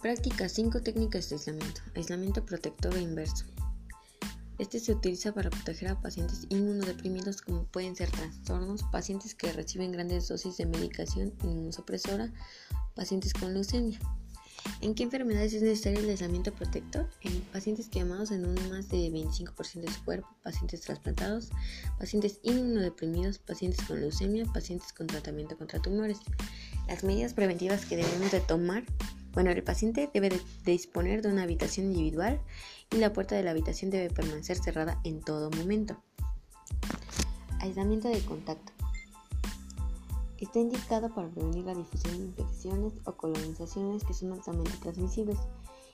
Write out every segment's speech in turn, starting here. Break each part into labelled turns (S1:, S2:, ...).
S1: Práctica 5. Técnicas de aislamiento. Aislamiento protector e inverso. Este se utiliza para proteger a pacientes inmunodeprimidos como pueden ser trastornos, pacientes que reciben grandes dosis de medicación inmunosupresora, pacientes con leucemia. ¿En qué enfermedades es necesario el aislamiento protector? En pacientes quemados en un más de 25% de su cuerpo, pacientes trasplantados, pacientes inmunodeprimidos, pacientes con leucemia, pacientes con tratamiento contra tumores. Las medidas preventivas que debemos de tomar bueno, el paciente debe de disponer de una habitación individual y la puerta de la habitación debe permanecer cerrada en todo momento. Aislamiento de contacto. Está indicado para prevenir la difusión de infecciones o colonizaciones que son altamente transmisibles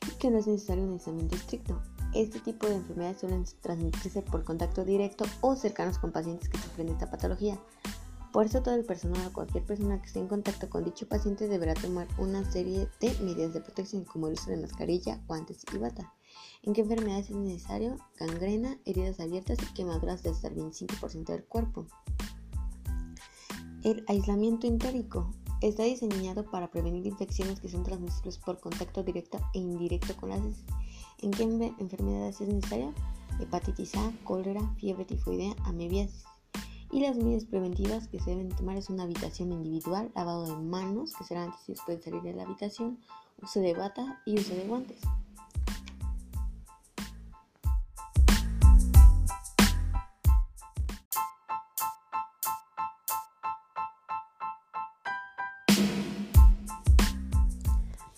S1: y que no es necesario un aislamiento estricto. Este tipo de enfermedades suelen transmitirse por contacto directo o cercanos con pacientes que sufren esta patología. Por eso todo el personal o cualquier persona que esté en contacto con dicho paciente deberá tomar una serie de medidas de protección como el uso de mascarilla, guantes y bata. ¿En qué enfermedades es necesario? Gangrena, heridas abiertas y quemaduras de hasta el 25% del cuerpo. El aislamiento entérico está diseñado para prevenir infecciones que son transmisibles por contacto directo e indirecto con las heces. ¿En qué enfermedades es necesario? Hepatitis A, cólera, fiebre tifoidea, amebiasis. Y las medidas preventivas que se deben tomar es una habitación individual, lavado de manos, que será antes y después de salir de la habitación, uso de bata y uso de guantes.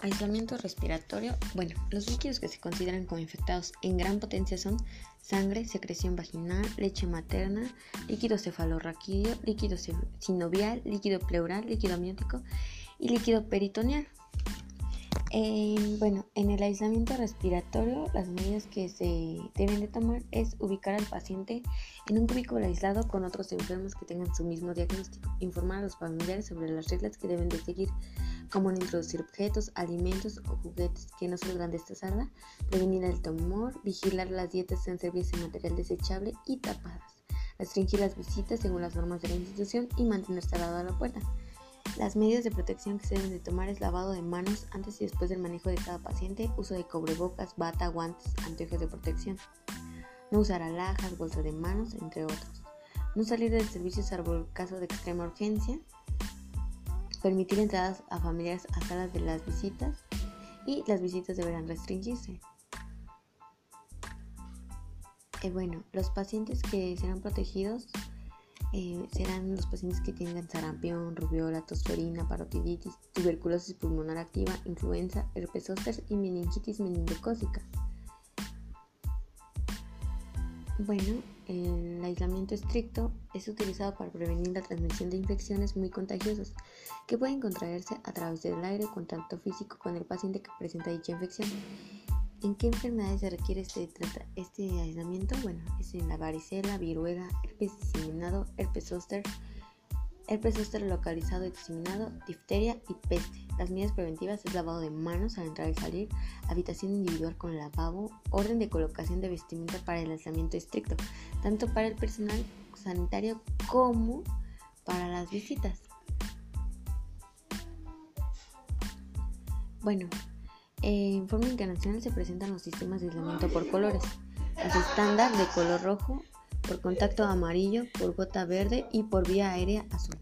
S1: Aislamiento respiratorio. Bueno, los líquidos que se consideran como infectados en gran potencia son sangre, secreción vaginal, leche materna, líquido cefalorraquídeo, líquido sinovial, líquido pleural, líquido amniótico y líquido peritoneal. Bueno, en el aislamiento respiratorio, las medidas que se deben de tomar es ubicar al paciente en un cubículo aislado con otros enfermos que tengan su mismo diagnóstico, informar a los familiares sobre las reglas que deben de seguir como no introducir objetos, alimentos o juguetes que no salgan de esta sala, prevenir el tumor, vigilar las dietas en servicio de material desechable y tapadas, restringir las visitas según las normas de la institución y mantener cerrada la puerta. Las medidas de protección que se deben de tomar es lavado de manos antes y después del manejo de cada paciente, uso de cubrebocas, bata, guantes, anteojos de protección, no usar alhajas, bolsa de manos, entre otros. No salir del servicio salvo el caso de extrema urgencia, permitir entradas a familiares a salas de las visitas y las visitas deberán restringirse. Eh, bueno, los pacientes que serán protegidos eh, serán los pacientes que tengan sarampión, rubiola, tosferina, parotiditis, tuberculosis pulmonar activa, influenza, herpes zóster y meningitis meningocócica. Bueno, el aislamiento estricto es utilizado para prevenir la transmisión de infecciones muy contagiosas que pueden contraerse a través del aire contacto físico con el paciente que presenta dicha infección. ¿En qué enfermedades se requiere este, este aislamiento? Bueno, es en la varicela, viruela, herpes diseminado, herpes zóster, herpes zóster localizado y diseminado, difteria y peste. Las medidas preventivas es lavado de manos al entrar y salir, habitación individual con lavabo, orden de colocación de vestimenta para el aislamiento estricto, tanto para el personal sanitario como para las visitas. Bueno, en forma internacional se presentan los sistemas de aislamiento por colores. Los estándar de color rojo, por contacto amarillo, por gota verde y por vía aérea azul.